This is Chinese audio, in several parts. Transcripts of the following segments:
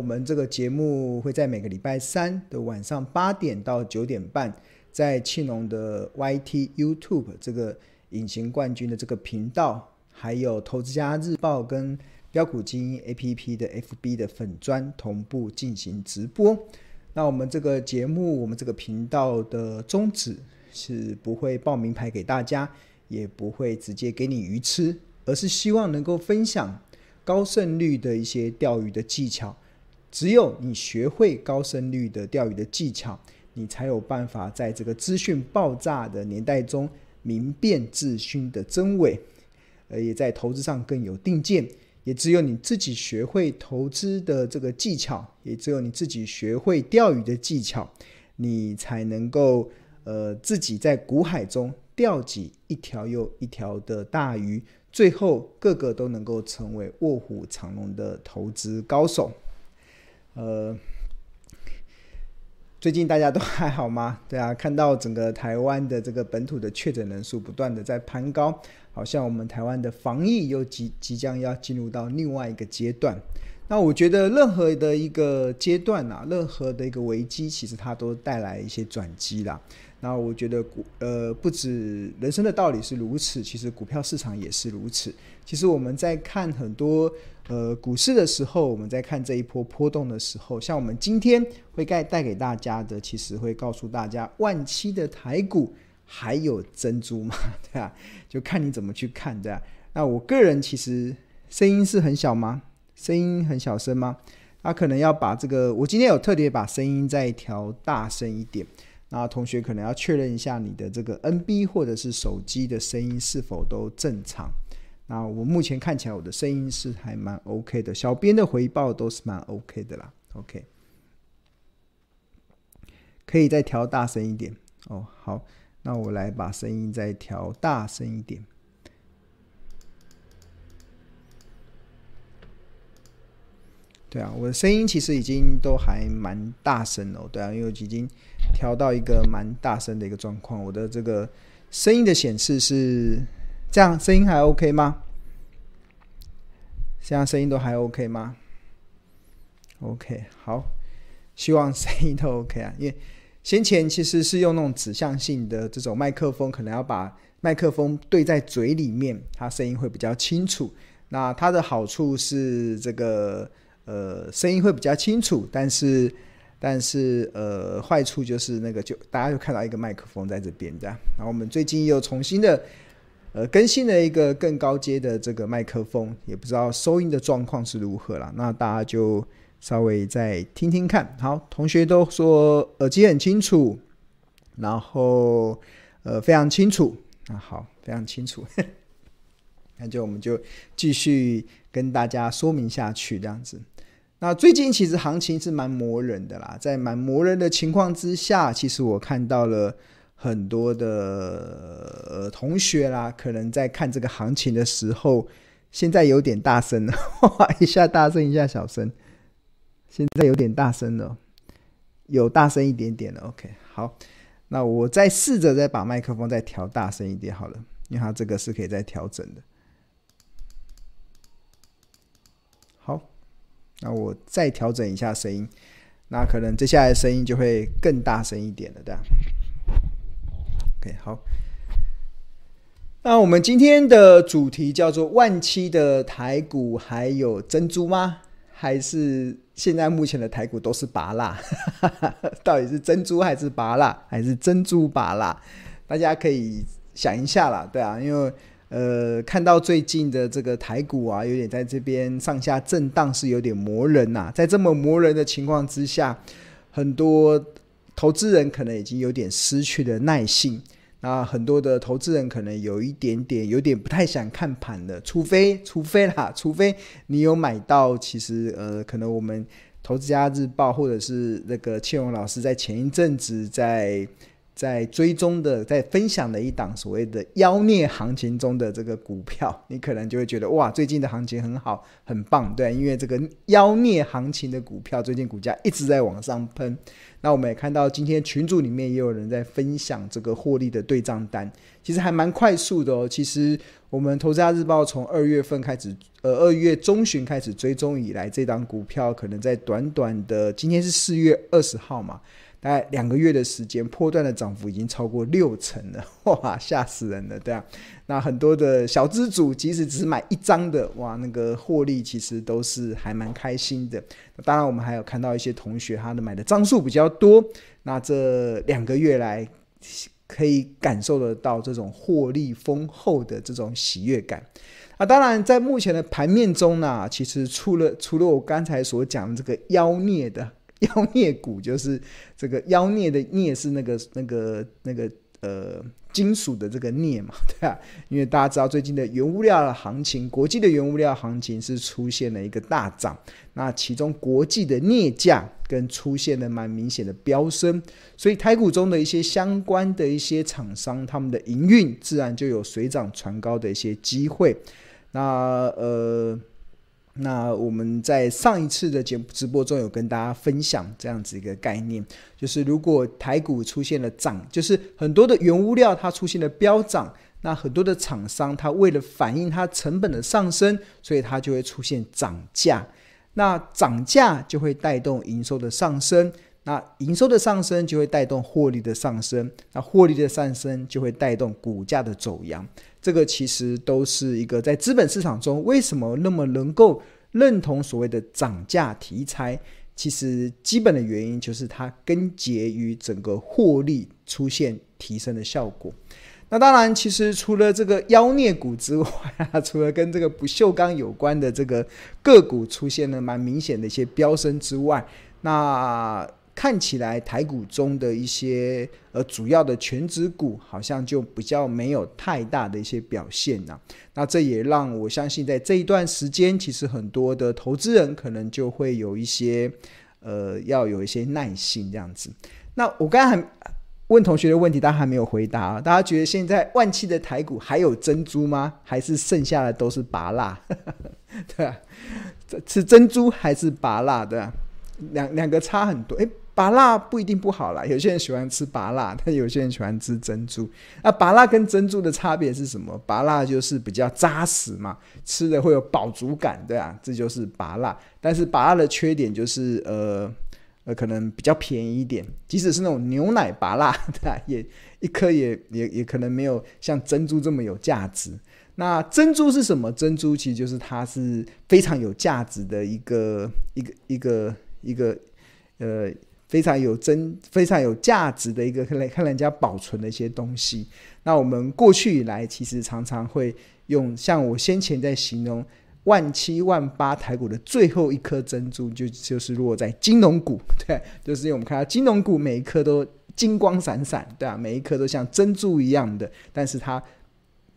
我们这个节目会在每个礼拜三的晚上八点到九点半，在庆农的 YT YouTube 这个隐形冠军的这个频道，还有投资家日报跟标股精英 APP 的 FB 的粉专同步进行直播。那我们这个节目，我们这个频道的宗旨是不会报名牌给大家，也不会直接给你鱼吃，而是希望能够分享高胜率的一些钓鱼的技巧。只有你学会高胜率的钓鱼的技巧，你才有办法在这个资讯爆炸的年代中明辨资讯的真伪，而也在投资上更有定见。也只有你自己学会投资的这个技巧，也只有你自己学会钓鱼的技巧，你才能够呃自己在股海中钓起一条又一条的大鱼，最后个个都能够成为卧虎藏龙的投资高手。呃，最近大家都还好吗？对啊，看到整个台湾的这个本土的确诊人数不断的在攀高。好像我们台湾的防疫又即即将要进入到另外一个阶段，那我觉得任何的一个阶段啊，任何的一个危机，其实它都带来一些转机啦。那我觉得股呃不止人生的道理是如此，其实股票市场也是如此。其实我们在看很多呃股市的时候，我们在看这一波波动的时候，像我们今天会带带给大家的，其实会告诉大家万七的台股。还有珍珠吗，对啊，就看你怎么去看，对啊。那我个人其实声音是很小吗？声音很小声吗？那可能要把这个，我今天有特别把声音再调大声一点。那同学可能要确认一下你的这个 NB 或者是手机的声音是否都正常。那我目前看起来我的声音是还蛮 OK 的，小编的回报都是蛮 OK 的啦。OK，可以再调大声一点哦。好。那我来把声音再调大声一点。对啊，我的声音其实已经都还蛮大声了。对啊，因为已经调到一个蛮大声的一个状况。我的这个声音的显示是这样，声音还 OK 吗？现在声音都还 OK 吗？OK，好，希望声音都 OK 啊，因为。先前其实是用那种指向性的这种麦克风，可能要把麦克风对在嘴里面，它声音会比较清楚。那它的好处是这个呃声音会比较清楚，但是但是呃坏处就是那个就大家就看到一个麦克风在这边这样。然后我们最近又重新的呃更新了一个更高阶的这个麦克风，也不知道收音的状况是如何啦。那大家就。稍微再听听看，好，同学都说耳机很清楚，然后呃非常清楚，那好，非常清楚，那就我们就继续跟大家说明下去这样子。那最近其实行情是蛮磨人的啦，在蛮磨人的情况之下，其实我看到了很多的同学啦，可能在看这个行情的时候，现在有点大声了，哇 一下大声，一下小声。现在有点大声了，有大声一点点了。OK，好，那我再试着再把麦克风再调大声一点好了，因为它这个是可以再调整的。好，那我再调整一下声音，那可能接下来声音就会更大声一点了，这样。OK，好。那我们今天的主题叫做万七的台股还有珍珠吗？还是现在目前的台股都是拔蜡，到底是珍珠还是拔蜡，还是珍珠拔蜡？大家可以想一下啦，对啊，因为呃，看到最近的这个台股啊，有点在这边上下震荡，是有点磨人呐。在这么磨人的情况之下，很多投资人可能已经有点失去了耐性。那很多的投资人可能有一点点，有点不太想看盘的，除非，除非啦，除非你有买到，其实呃，可能我们投资家日报或者是那个庆荣老师在前一阵子在在追踪的、在分享的一档所谓的妖孽行情中的这个股票，你可能就会觉得哇，最近的行情很好，很棒，对，因为这个妖孽行情的股票最近股价一直在往上喷。那我们也看到今天群组里面也有人在分享这个获利的对账单，其实还蛮快速的哦。其实我们投资家日报从二月份开始，呃，二月中旬开始追踪以来，这档股票可能在短短的今天是四月二十号嘛。大概两个月的时间，波段的涨幅已经超过六成了，哇，吓死人了，对啊。那很多的小资主，即使只买一张的，哇，那个获利其实都是还蛮开心的。当然，我们还有看到一些同学，他的买的张数比较多，那这两个月来可以感受得到这种获利丰厚的这种喜悦感。啊，当然，在目前的盘面中呢，其实除了除了我刚才所讲的这个妖孽的。妖孽股就是这个妖孽的孽是那个那个那个呃金属的这个镍嘛，对啊，因为大家知道最近的原物料的行情，国际的原物料行情是出现了一个大涨，那其中国际的镍价跟出现了蛮明显的飙升，所以台股中的一些相关的一些厂商，他们的营运自然就有水涨船高的一些机会，那呃。那我们在上一次的节目直播中有跟大家分享这样子一个概念，就是如果台股出现了涨，就是很多的原物料它出现了飙涨，那很多的厂商它为了反映它成本的上升，所以它就会出现涨价，那涨价就会带动营收的上升。那营收的上升就会带动获利的上升，那获利的上升就会带动股价的走扬。这个其实都是一个在资本市场中为什么那么能够认同所谓的涨价题材，其实基本的原因就是它根结于整个获利出现提升的效果。那当然，其实除了这个妖孽股之外，除了跟这个不锈钢有关的这个个股出现了蛮明显的一些飙升之外，那看起来台股中的一些呃主要的全值股好像就比较没有太大的一些表现呐、啊，那这也让我相信在这一段时间，其实很多的投资人可能就会有一些呃要有一些耐心这样子。那我刚才还问同学的问题，大家还没有回答啊？大家觉得现在万七的台股还有珍珠吗？还是剩下的都是拔蜡？对啊，是珍珠还是拔蜡？对，两两个差很多诶芭乐不一定不好啦，有些人喜欢吃芭乐，但有些人喜欢吃珍珠。那芭乐跟珍珠的差别是什么？芭乐就是比较扎实嘛，吃的会有饱足感，对啊，这就是芭乐。但是芭乐的缺点就是，呃呃，可能比较便宜一点，即使是那种牛奶芭乐，对啊，也一颗也也也可能没有像珍珠这么有价值。那珍珠是什么？珍珠其实就是它是非常有价值的一个一个一个一个呃。非常有真、非常有价值的一个看来看人家保存的一些东西。那我们过去以来，其实常常会用像我先前在形容万七万八台股的最后一颗珍珠，就就是落在金融股，对，就是因为我们看到金融股每一颗都金光闪闪，对啊，每一颗都像珍珠一样的，但是它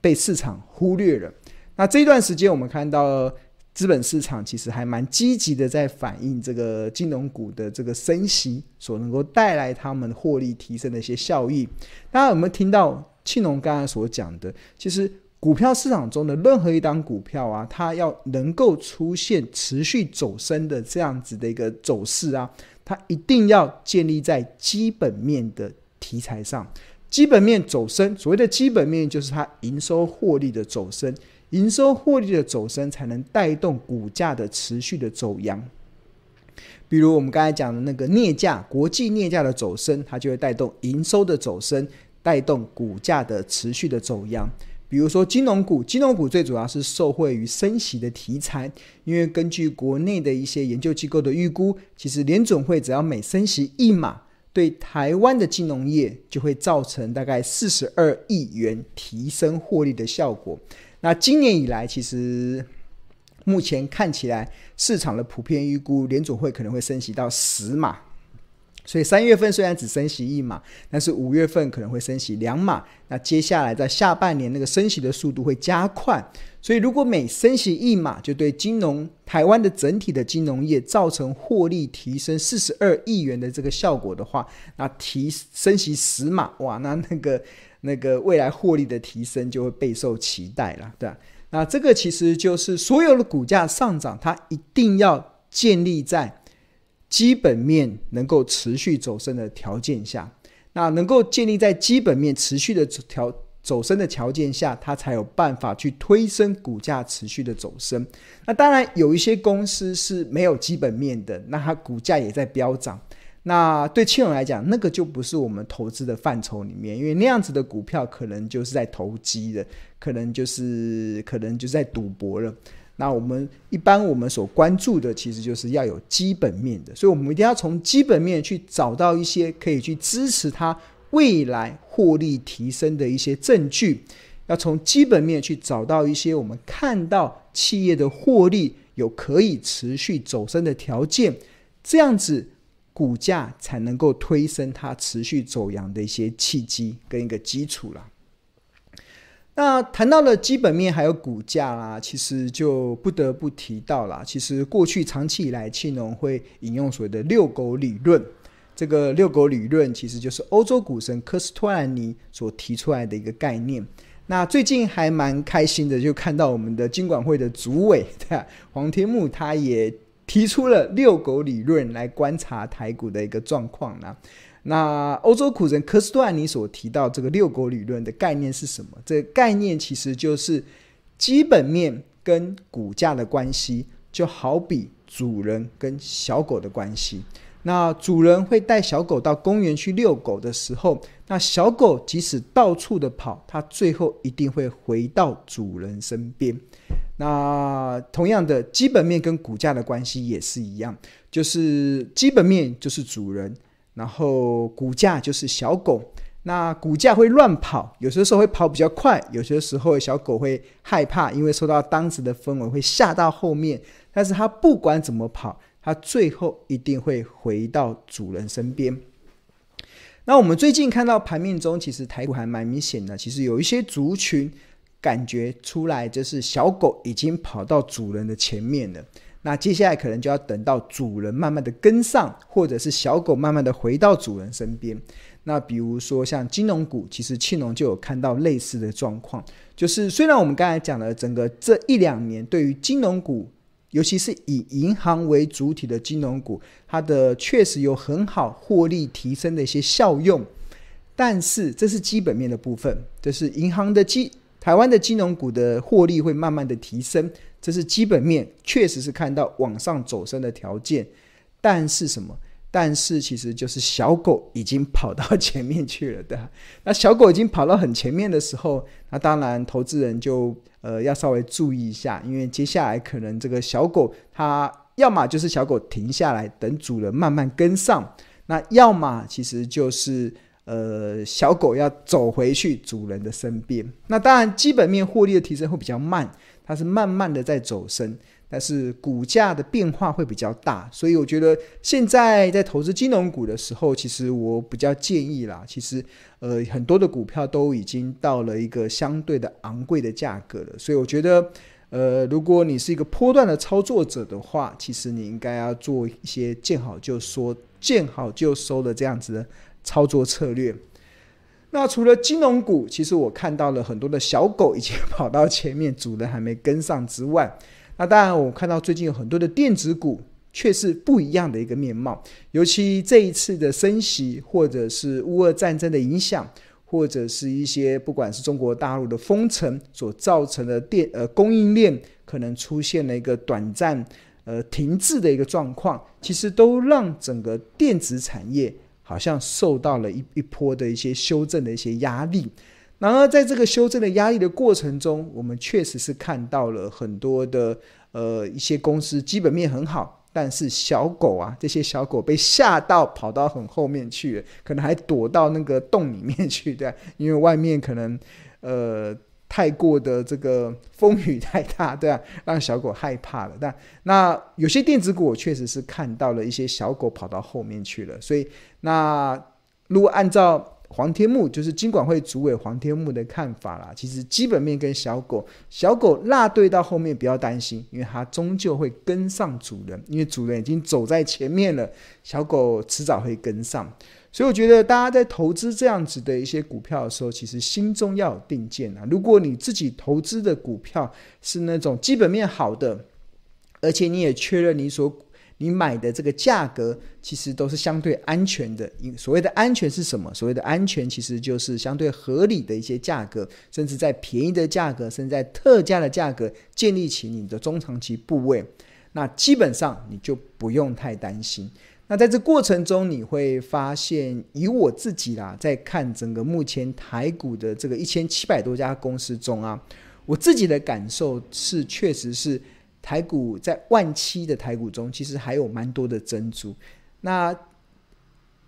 被市场忽略了。那这段时间，我们看到。资本市场其实还蛮积极的，在反映这个金融股的这个升息所能够带来他们获利提升的一些效益。大家有没有听到庆隆刚才所讲的？其实股票市场中的任何一档股票啊，它要能够出现持续走升的这样子的一个走势啊，它一定要建立在基本面的题材上。基本面走升，所谓的基本面就是它营收获利的走升。营收获利的走升，才能带动股价的持续的走扬。比如我们刚才讲的那个镍价，国际镍价的走升，它就会带动营收的走升，带动股价的持续的走扬。比如说金融股，金融股最主要是受惠于升息的题材，因为根据国内的一些研究机构的预估，其实联准会只要每升息一码，对台湾的金融业就会造成大概四十二亿元提升获利的效果。那今年以来，其实目前看起来，市场的普遍预估联总会可能会升息到十码。所以三月份虽然只升息一码，但是五月份可能会升息两码。那接下来在下半年那个升息的速度会加快。所以如果每升息一码，就对金融台湾的整体的金融业造成获利提升四十二亿元的这个效果的话，那提升息十码，哇，那那个那个未来获利的提升就会备受期待了，对吧？那这个其实就是所有的股价上涨，它一定要建立在。基本面能够持续走升的条件下，那能够建立在基本面持续的条走升的条件下，它才有办法去推升股价持续的走升。那当然有一些公司是没有基本面的，那它股价也在飙涨。那对庆隆来讲，那个就不是我们投资的范畴里面，因为那样子的股票可能就是在投机的，可能就是可能就是在赌博了。那我们一般我们所关注的，其实就是要有基本面的，所以我们一定要从基本面去找到一些可以去支持它未来获利提升的一些证据，要从基本面去找到一些我们看到企业的获利有可以持续走升的条件，这样子股价才能够推升它持续走阳的一些契机跟一个基础了。那谈到了基本面还有股价啦，其实就不得不提到啦。其实过去长期以来，庆农会引用所谓的“遛狗理论”。这个“遛狗理论”其实就是欧洲股神科斯托兰尼所提出来的一个概念。那最近还蛮开心的，就看到我们的金管会的主委对，黄天木他也提出了“遛狗理论”来观察台股的一个状况呢。那欧洲股神科斯托尼所提到这个遛狗理论的概念是什么？这个概念其实就是基本面跟股价的关系，就好比主人跟小狗的关系。那主人会带小狗到公园去遛狗的时候，那小狗即使到处的跑，它最后一定会回到主人身边。那同样的，基本面跟股价的关系也是一样，就是基本面就是主人。然后股价就是小狗，那股价会乱跑，有些时候会跑比较快，有些时候小狗会害怕，因为受到当时的氛围会吓到后面。但是它不管怎么跑，它最后一定会回到主人身边。那我们最近看到盘面中，其实台股还蛮明显的，其实有一些族群感觉出来，就是小狗已经跑到主人的前面了。那接下来可能就要等到主人慢慢的跟上，或者是小狗慢慢的回到主人身边。那比如说像金融股，其实庆隆就有看到类似的状况，就是虽然我们刚才讲了整个这一两年对于金融股，尤其是以银行为主体的金融股，它的确实有很好获利提升的一些效用，但是这是基本面的部分，这是银行的基台湾的金融股的获利会慢慢的提升。这是基本面，确实是看到往上走升的条件，但是什么？但是其实就是小狗已经跑到前面去了，的？那小狗已经跑到很前面的时候，那当然投资人就呃要稍微注意一下，因为接下来可能这个小狗它要么就是小狗停下来等主人慢慢跟上，那要么其实就是呃小狗要走回去主人的身边。那当然基本面获利的提升会比较慢。它是慢慢的在走升，但是股价的变化会比较大，所以我觉得现在在投资金融股的时候，其实我比较建议啦，其实呃很多的股票都已经到了一个相对的昂贵的价格了，所以我觉得呃如果你是一个波段的操作者的话，其实你应该要做一些见好就收、见好就收的这样子的操作策略。那除了金融股，其实我看到了很多的小狗已经跑到前面，主人还没跟上之外，那当然我看到最近有很多的电子股却是不一样的一个面貌。尤其这一次的升息，或者是乌俄战争的影响，或者是一些不管是中国大陆的封城所造成的电呃供应链可能出现了一个短暂呃停滞的一个状况，其实都让整个电子产业。好像受到了一一波的一些修正的一些压力，然而在这个修正的压力的过程中，我们确实是看到了很多的呃一些公司基本面很好，但是小狗啊这些小狗被吓到跑到很后面去，可能还躲到那个洞里面去，对，因为外面可能呃太过的这个风雨太大，对啊，让小狗害怕了。但那有些电子股，我确实是看到了一些小狗跑到后面去了。所以，那如果按照黄天木就是金管会主委黄天木的看法啦，其实基本面跟小狗，小狗落队到后面不要担心，因为它终究会跟上主人，因为主人已经走在前面了，小狗迟早会跟上。所以我觉得大家在投资这样子的一些股票的时候，其实心中要有定见啊。如果你自己投资的股票是那种基本面好的，而且你也确认你所你买的这个价格其实都是相对安全的。所谓的安全是什么？所谓的安全其实就是相对合理的一些价格，甚至在便宜的价格，甚至在特价的价格建立起你的中长期部位，那基本上你就不用太担心。那在这过程中，你会发现，以我自己啦，在看整个目前台股的这个一千七百多家公司中啊，我自己的感受是，确实是。台股在万七的台股中，其实还有蛮多的珍珠。那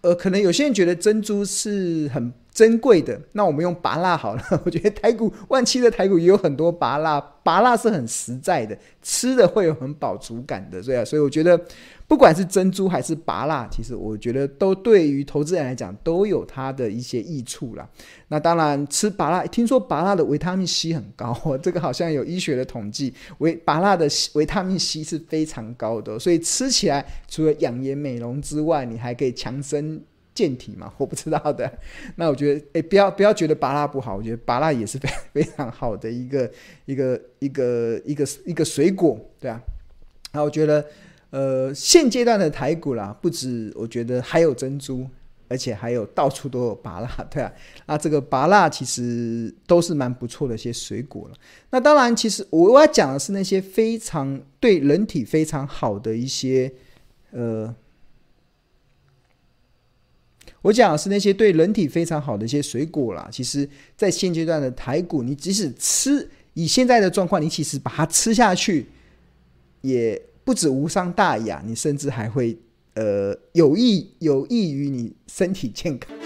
呃，可能有些人觉得珍珠是很珍贵的，那我们用芭乐好了。我觉得台骨万七的台骨也有很多芭乐，芭乐是很实在的，吃的会有很饱足感的。所以啊，所以我觉得。不管是珍珠还是芭乐，其实我觉得都对于投资人来讲都有它的一些益处啦。那当然，吃芭乐，听说芭乐的维他命 C 很高，这个好像有医学的统计，维芭乐的维他命 C 是非常高的，所以吃起来除了养颜美容之外，你还可以强身健体嘛？我不知道的。那我觉得，哎，不要不要觉得芭乐不好，我觉得芭乐也是非 非常好的一个一个一个一个一个水果，对啊。那我觉得。呃，现阶段的台股啦，不止我觉得还有珍珠，而且还有到处都有芭乐，对啊。那这个芭乐其实都是蛮不错的一些水果了。那当然，其实我要讲的是那些非常对人体非常好的一些，呃，我讲的是那些对人体非常好的一些水果啦。其实，在现阶段的台股，你即使吃，以现在的状况，你其实把它吃下去，也。不止无伤大雅，你甚至还会呃有益有益于你身体健康。